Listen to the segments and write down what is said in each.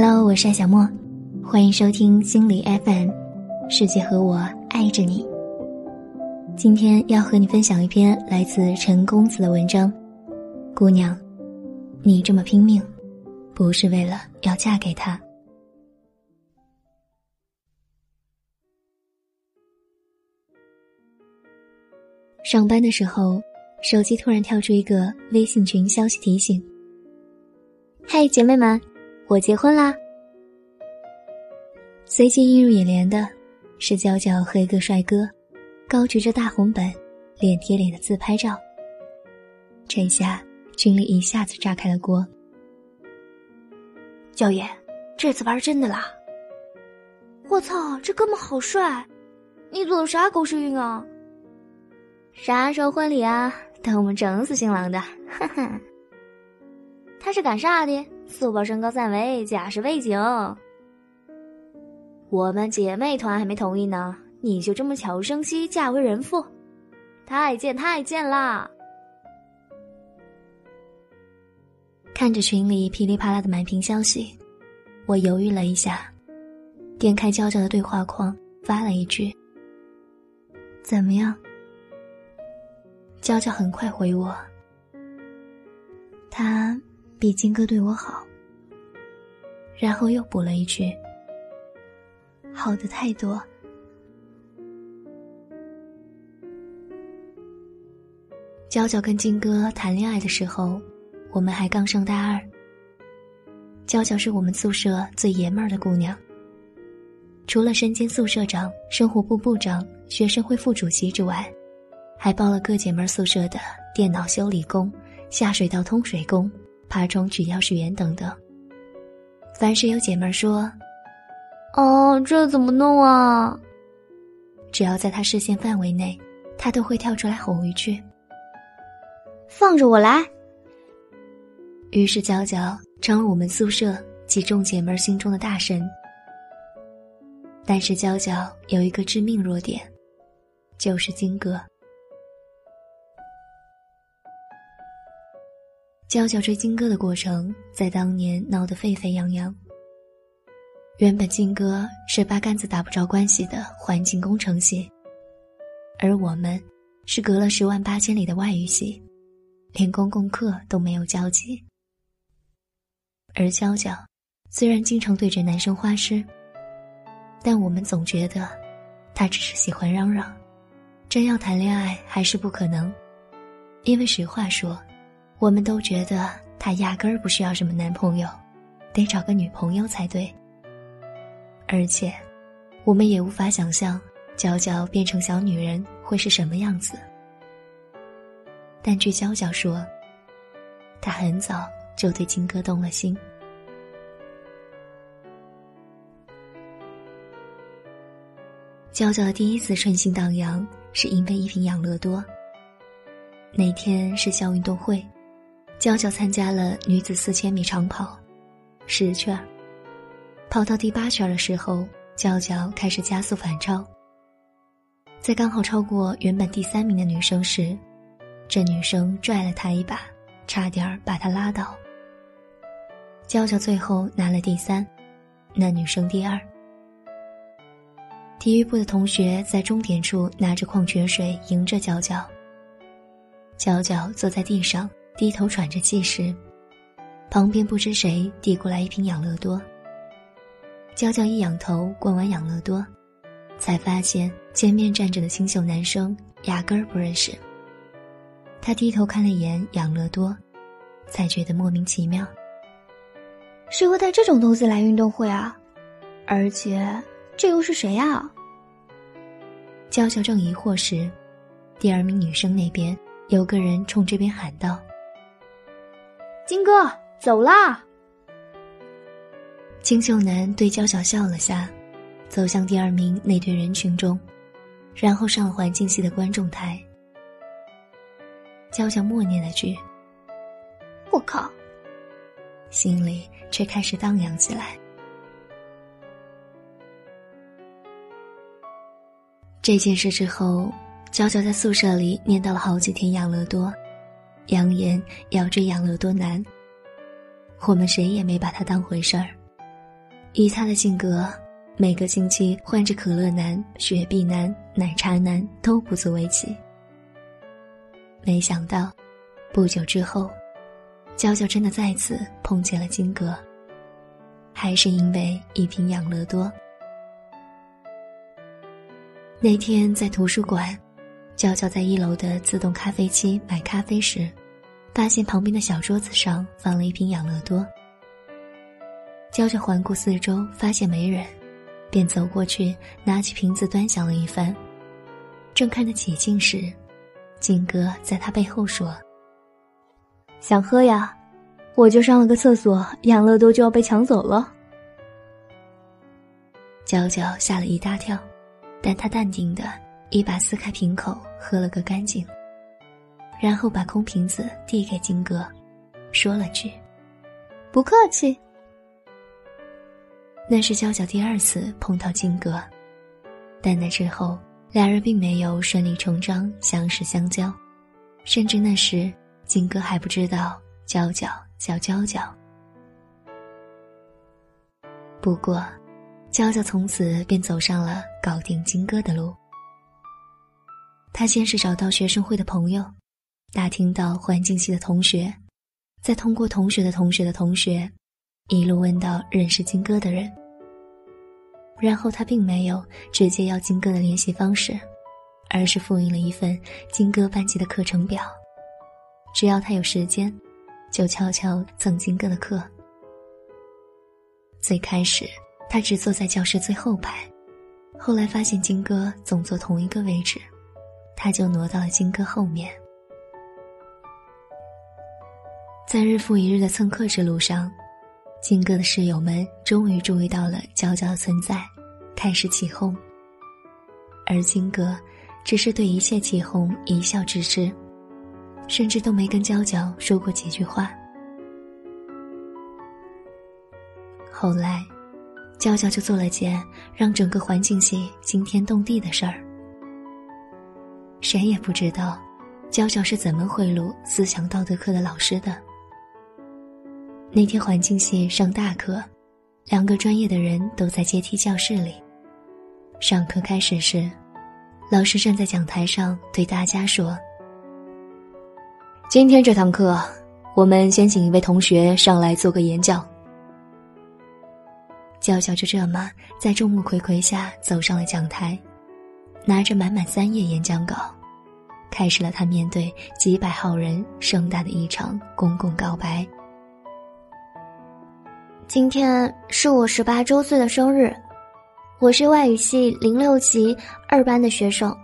Hello，我是小莫，欢迎收听心理 FM，世界和我爱着你。今天要和你分享一篇来自陈公子的文章。姑娘，你这么拼命，不是为了要嫁给他。上班的时候，手机突然跳出一个微信群消息提醒：“嘿，姐妹们，我结婚啦！”随即映入眼帘的是娇娇和一个帅哥。高举着大红本，脸贴脸的自拍照。这下群里一下子炸开了锅。娇爷，这次玩真的啦！我操，这哥们好帅！你做的啥狗屎运啊？啥时候婚礼啊？等我们整死新郎的！哈哈。他是干啥的？速报身高三围，假是背景。我们姐妹团还没同意呢。你就这么悄无声息嫁为人妇，太贱太贱啦！看着群里噼里啪啦的满屏消息，我犹豫了一下，点开娇娇的对话框发了一句：“怎么样？”娇娇很快回我：“他比金哥对我好。”然后又补了一句：“好的太多。”娇娇跟金哥谈恋爱的时候，我们还刚上大二。娇娇是我们宿舍最爷们儿的姑娘。除了身兼宿舍长、生活部部长、学生会副主席之外，还包了各姐妹宿舍的电脑修理工、下水道通水工、爬虫取钥匙员等等。凡是有姐妹说：“哦，这怎么弄啊？”只要在她视线范围内，她都会跳出来吼一句。放着我来。于是娇娇成了我们宿舍几众姐妹心中的大神。但是娇娇有一个致命弱点，就是金哥。娇娇追金哥的过程在当年闹得沸沸扬扬。原本金哥是八竿子打不着关系的环境工程系，而我们是隔了十万八千里的外语系。连公共课都没有交集，而娇娇虽然经常对着男生花痴，但我们总觉得她只是喜欢嚷嚷，真要谈恋爱还是不可能，因为实话说，我们都觉得她压根儿不需要什么男朋友，得找个女朋友才对。而且，我们也无法想象娇娇变成小女人会是什么样子。但据娇娇说，她很早就对金哥动了心。娇娇的第一次春心荡漾，是因为一瓶养乐多。那天是校运动会，娇娇参加了女子四千米长跑，十圈。跑到第八圈的时候，娇娇开始加速反超。在刚好超过原本第三名的女生时。这女生拽了他一把，差点把他拉倒。娇娇最后拿了第三，那女生第二。体育部的同学在终点处拿着矿泉水迎着娇娇。娇娇坐在地上低头喘着气时，旁边不知谁递过来一瓶养乐多。娇娇一仰头灌完养乐多，才发现前面站着的清秀男生压根儿不认识。他低头看了一眼养乐多，才觉得莫名其妙。谁会带这种东西来运动会啊？而且这又是谁啊？娇娇正疑惑时，第二名女生那边有个人冲这边喊道：“金哥，走啦！”金秀男对娇娇笑了下，走向第二名那堆人群中，然后上了环境系的观众台。娇娇默念了句：“我靠！”心里却开始荡漾起来。这件事之后，娇娇在宿舍里念叨了好几天养乐多，扬言要追养乐多男。我们谁也没把他当回事儿。以他的性格，每个星期换着可乐男、雪碧男、奶茶男都不足为奇。没想到，不久之后，娇娇真的再次碰见了金哥。还是因为一瓶养乐多。那天在图书馆，娇娇在一楼的自动咖啡机买咖啡时，发现旁边的小桌子上放了一瓶养乐多。娇娇环顾四周，发现没人，便走过去拿起瓶子端详了一番。正看得起劲时，金哥在他背后说：“想喝呀。”我就上了个厕所，养乐多就要被抢走了。娇娇吓了一大跳，但她淡定的一把撕开瓶口，喝了个干净，然后把空瓶子递给金哥，说了句：“不客气。”那是娇娇第二次碰到金哥，但那之后俩人并没有顺理成章相识相交，甚至那时金哥还不知道娇娇。叫娇娇。不过，娇娇从此便走上了搞定金哥的路。他先是找到学生会的朋友，打听到环境系的同学，再通过同学的同学的同学，一路问到认识金哥的人。然后他并没有直接要金哥的联系方式，而是复印了一份金哥班级的课程表，只要他有时间。就悄悄蹭金哥的课。最开始，他只坐在教室最后排，后来发现金哥总坐同一个位置，他就挪到了金哥后面。在日复一日的蹭课之路上，金哥的室友们终于注意到了娇娇的存在，开始起哄。而金哥，只是对一切起哄一笑置之。甚至都没跟娇娇说过几句话。后来，娇娇就做了件让整个环境系惊天动地的事儿。谁也不知道，娇娇是怎么贿赂思想道德课的老师的。那天环境系上大课，两个专业的人都在阶梯教室里。上课开始时，老师站在讲台上对大家说。今天这堂课，我们先请一位同学上来做个演讲。娇娇就这么在众目睽睽下走上了讲台，拿着满满三页演讲稿，开始了他面对几百号人盛大的一场公共告白。今天是我十八周岁的生日，我是外语系零六级二班的学生，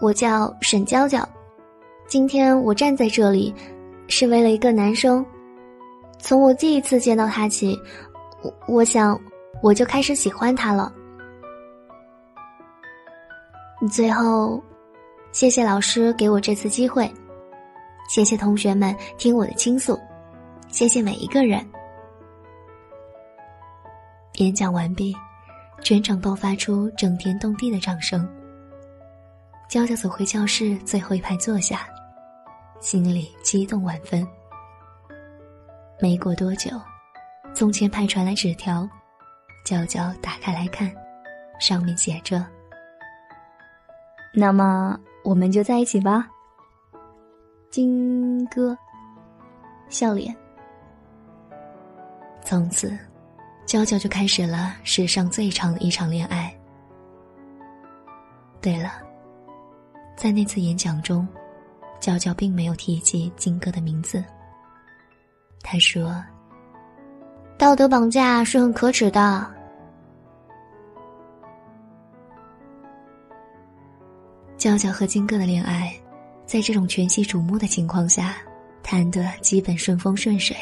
我叫沈娇娇。今天我站在这里，是为了一个男生。从我第一次见到他起，我我想我就开始喜欢他了。最后，谢谢老师给我这次机会，谢谢同学们听我的倾诉，谢谢每一个人。演讲完毕，全场爆发出震天动地的掌声。娇娇走回教室最后一排坐下。心里激动万分。没过多久，从前排传来纸条，娇娇打开来看，上面写着：“那么我们就在一起吧。”金哥，笑脸。从此，娇娇就开始了史上最长的一场恋爱。对了，在那次演讲中。娇娇并没有提及金哥的名字。他说：“道德绑架是很可耻的。”娇娇和金哥的恋爱，在这种全系瞩目的情况下，谈得基本顺风顺水。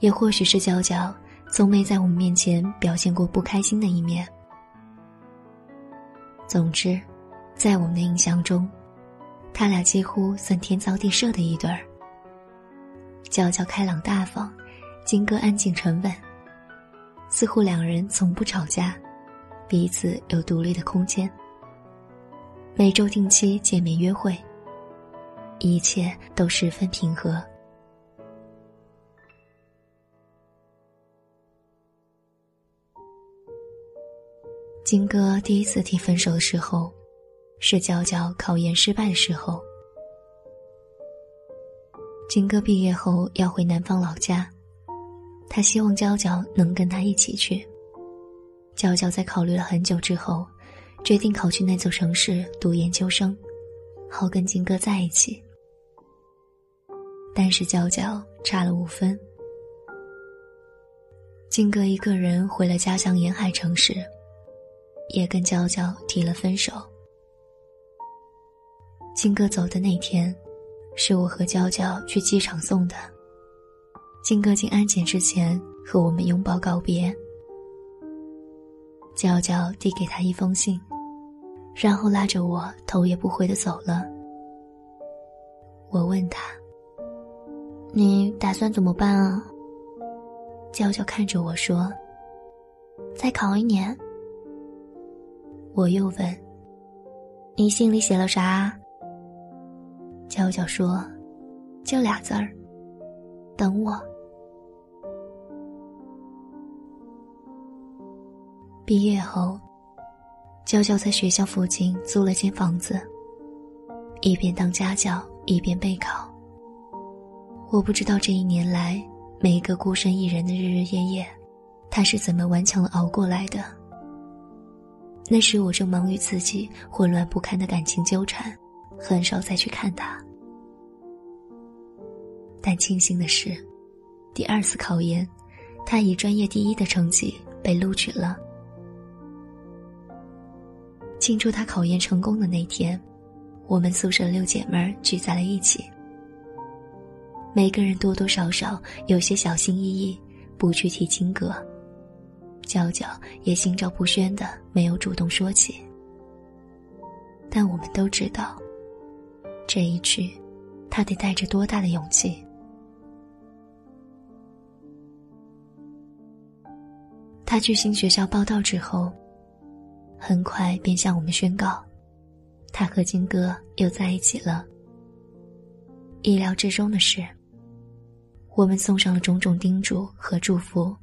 也或许是娇娇从没在我们面前表现过不开心的一面。总之，在我们的印象中。他俩几乎算天造地设的一对儿。娇娇开朗大方，金哥安静沉稳。似乎两人从不吵架，彼此有独立的空间。每周定期见面约会，一切都十分平和。金哥第一次提分手的时候，是娇娇考研失败的时候。金哥毕业后要回南方老家，他希望娇娇能跟他一起去。娇娇在考虑了很久之后，决定考去那座城市读研究生，好跟金哥在一起。但是娇娇差了五分，金哥一个人回了家乡沿海城市。也跟娇娇提了分手。金哥走的那天，是我和娇娇去机场送的。金哥进安检之前和我们拥抱告别。娇娇递给他一封信，然后拉着我头也不回的走了。我问他：“你打算怎么办啊？”娇娇看着我说：“再考一年。”我又问：“你信里写了啥？”娇娇说：“就俩字儿，等我。”毕业后，娇娇在学校附近租了间房子，一边当家教一边备考。我不知道这一年来每一个孤身一人的日日夜夜，她是怎么顽强的熬过来的。那时我正忙于自己混乱不堪的感情纠缠，很少再去看他。但庆幸的是，第二次考研，他以专业第一的成绩被录取了。庆祝他考研成功的那天，我们宿舍六姐妹聚在了一起。每个人多多少少有些小心翼翼，不去提金哥。娇娇也心照不宣的没有主动说起，但我们都知道，这一去，他得带着多大的勇气。他去新学校报道之后，很快便向我们宣告，他和金哥又在一起了。意料之中的是，我们送上了种种叮嘱和祝福。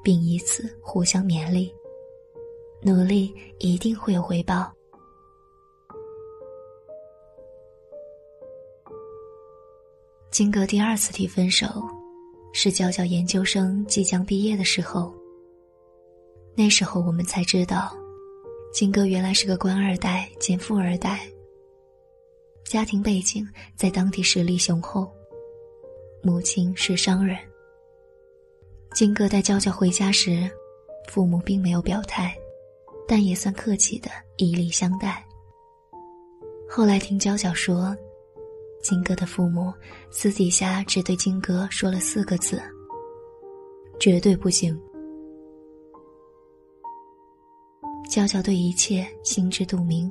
并以此互相勉励，努力一定会有回报。金哥第二次提分手，是娇娇研究生即将毕业的时候。那时候我们才知道，金哥原来是个官二代兼富二代，家庭背景在当地实力雄厚，母亲是商人。金哥带娇娇回家时，父母并没有表态，但也算客气的以礼相待。后来听娇娇说，金哥的父母私底下只对金哥说了四个字：“绝对不行。”娇娇对一切心知肚明。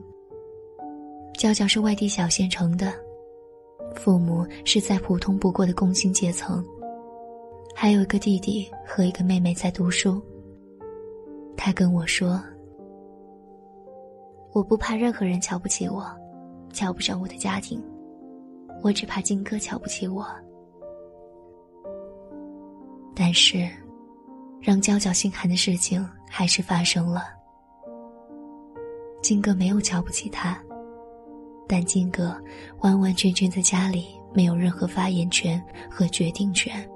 娇娇是外地小县城的，父母是再普通不过的工薪阶层。还有一个弟弟和一个妹妹在读书。他跟我说：“我不怕任何人瞧不起我，瞧不上我的家庭，我只怕金哥瞧不起我。”但是，让娇娇心寒的事情还是发生了。金哥没有瞧不起他，但金哥完完全全在家里没有任何发言权和决定权。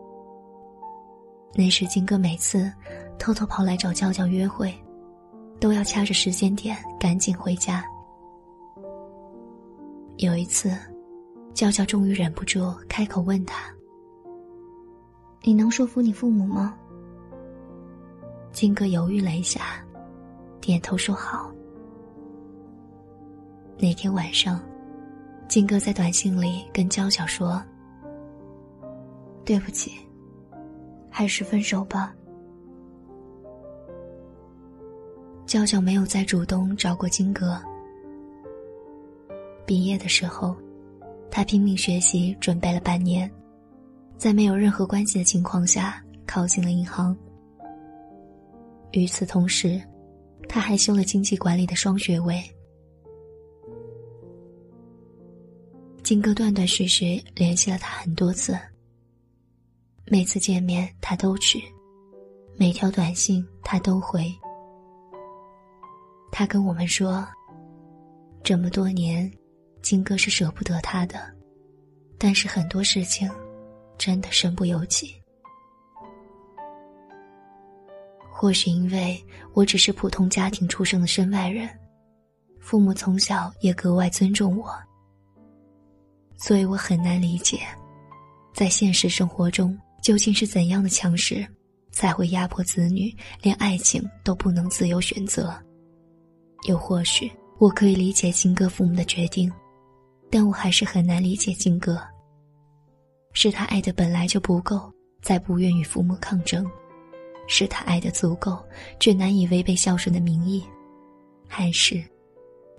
那时，金哥每次偷偷跑来找娇娇约会，都要掐着时间点赶紧回家。有一次，娇娇终于忍不住开口问他：“你能说服你父母吗？”金哥犹豫了一下，点头说好。那天晚上，金哥在短信里跟娇娇说：“对不起。”还是分手吧。娇娇没有再主动找过金哥。毕业的时候，他拼命学习，准备了半年，在没有任何关系的情况下考进了银行。与此同时，他还修了经济管理的双学位。金哥断断续续联系了他很多次。每次见面他都去，每条短信他都回。他跟我们说，这么多年，金哥是舍不得他的，但是很多事情，真的身不由己。或许因为我只是普通家庭出生的身外人，父母从小也格外尊重我，所以我很难理解，在现实生活中究竟是怎样的强势，才会压迫子女连爱情都不能自由选择。又或许我可以理解金哥父母的决定，但我还是很难理解金哥。是他爱的本来就不够，才不愿与父母抗争。是他爱的足够，却难以违背孝顺的名义，还是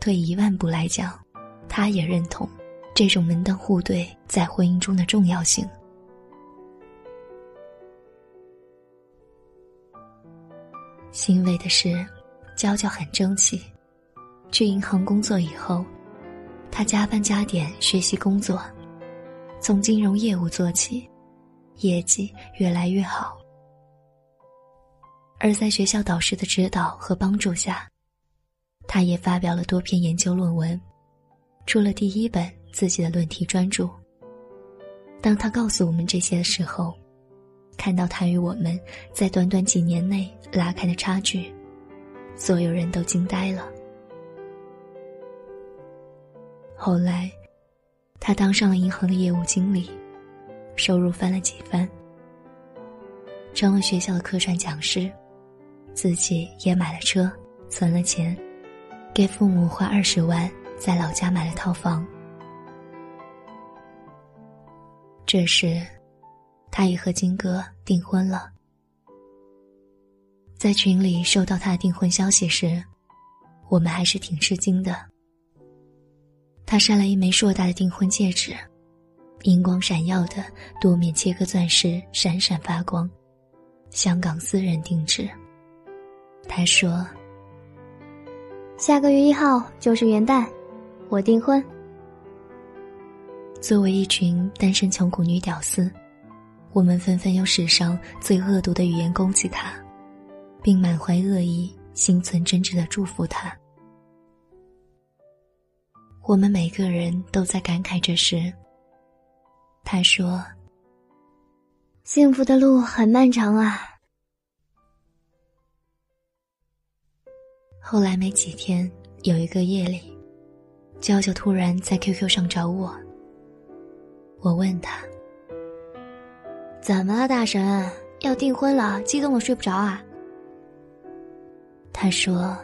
退一万步来讲，他也认同这种门当户对在婚姻中的重要性。欣慰的是，娇娇很争气，去银行工作以后，她加班加点学习工作，从金融业务做起，业绩越来越好。而在学校导师的指导和帮助下，他也发表了多篇研究论文，出了第一本自己的论题专注。当他告诉我们这些的时候，看到他与我们在短短几年内拉开的差距，所有人都惊呆了。后来，他当上了银行的业务经理，收入翻了几番，成了学校的客串讲师。自己也买了车，存了钱，给父母花二十万，在老家买了套房。这时，他也和金哥订婚了。在群里收到他的订婚消息时，我们还是挺吃惊的。他晒了一枚硕大的订婚戒指，银光闪耀的多面切割钻石闪闪发光，香港私人定制。他说：“下个月一号就是元旦，我订婚。”作为一群单身穷苦女屌丝，我们纷纷用史上最恶毒的语言攻击她，并满怀恶意、心存真挚的祝福她。我们每个人都在感慨这时。他说：“幸福的路很漫长啊。”后来没几天，有一个夜里，娇娇突然在 QQ 上找我。我问他：“怎么了，大神？要订婚了，激动的睡不着啊？”他说：“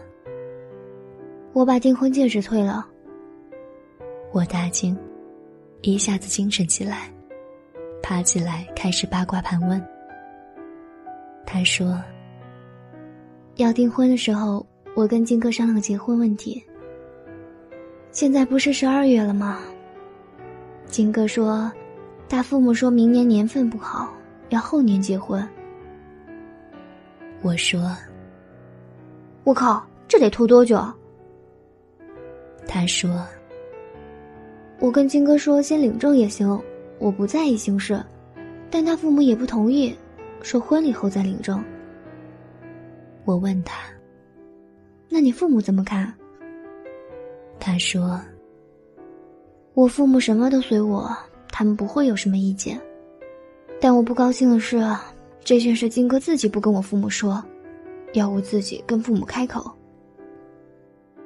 我把订婚戒指退了。”我大惊，一下子精神起来，爬起来开始八卦盘问。他说：“要订婚的时候。”我跟金哥商量结婚问题。现在不是十二月了吗？金哥说，他父母说明年年份不好，要后年结婚。我说：“我靠，这得拖多久？”他说：“我跟金哥说先领证也行，我不在意形式，但他父母也不同意，说婚礼后再领证。”我问他。那你父母怎么看？他说：“我父母什么都随我，他们不会有什么意见。但我不高兴的是，这件事金哥自己不跟我父母说，要我自己跟父母开口。”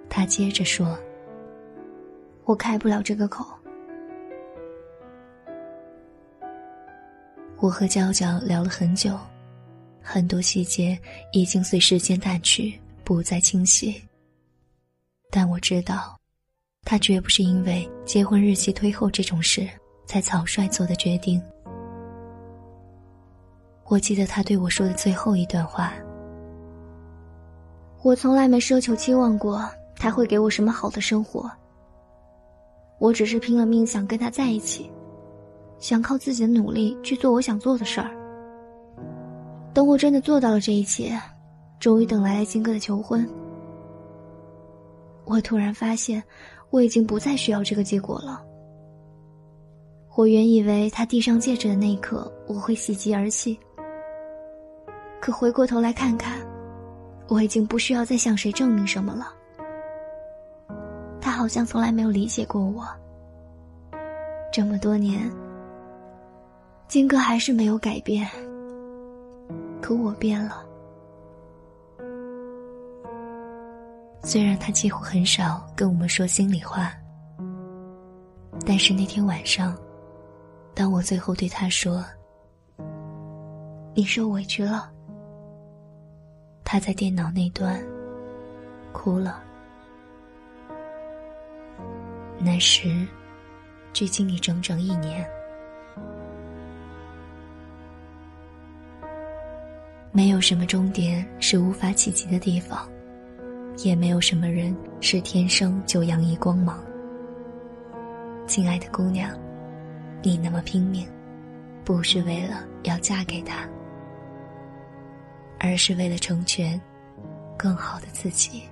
他接着说：“我开不了这个口。”我和娇娇聊了很久，很多细节已经随时间淡去。不再清晰，但我知道，他绝不是因为结婚日期推后这种事才草率做的决定。我记得他对我说的最后一段话：“我从来没奢求期望过他会给我什么好的生活。我只是拼了命想跟他在一起，想靠自己的努力去做我想做的事儿。等我真的做到了这一切。”终于等来了金哥的求婚，我突然发现，我已经不再需要这个结果了。我原以为他递上戒指的那一刻，我会喜极而泣。可回过头来看看，我已经不需要再向谁证明什么了。他好像从来没有理解过我。这么多年，金哥还是没有改变，可我变了。虽然他几乎很少跟我们说心里话，但是那天晚上，当我最后对他说：“你受委屈了。”他在电脑那端哭了。那时，距今已整整一年。没有什么终点是无法企及的地方。也没有什么人是天生就洋溢光芒。亲爱的姑娘，你那么拼命，不是为了要嫁给他，而是为了成全更好的自己。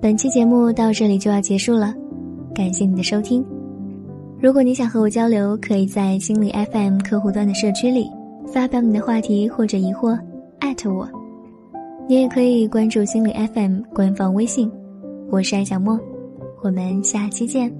本期节目到这里就要结束了，感谢你的收听。如果你想和我交流，可以在心理 FM 客户端的社区里发表你的话题或者疑惑，艾特我。你也可以关注心理 FM 官方微信，我是艾小莫，我们下期见。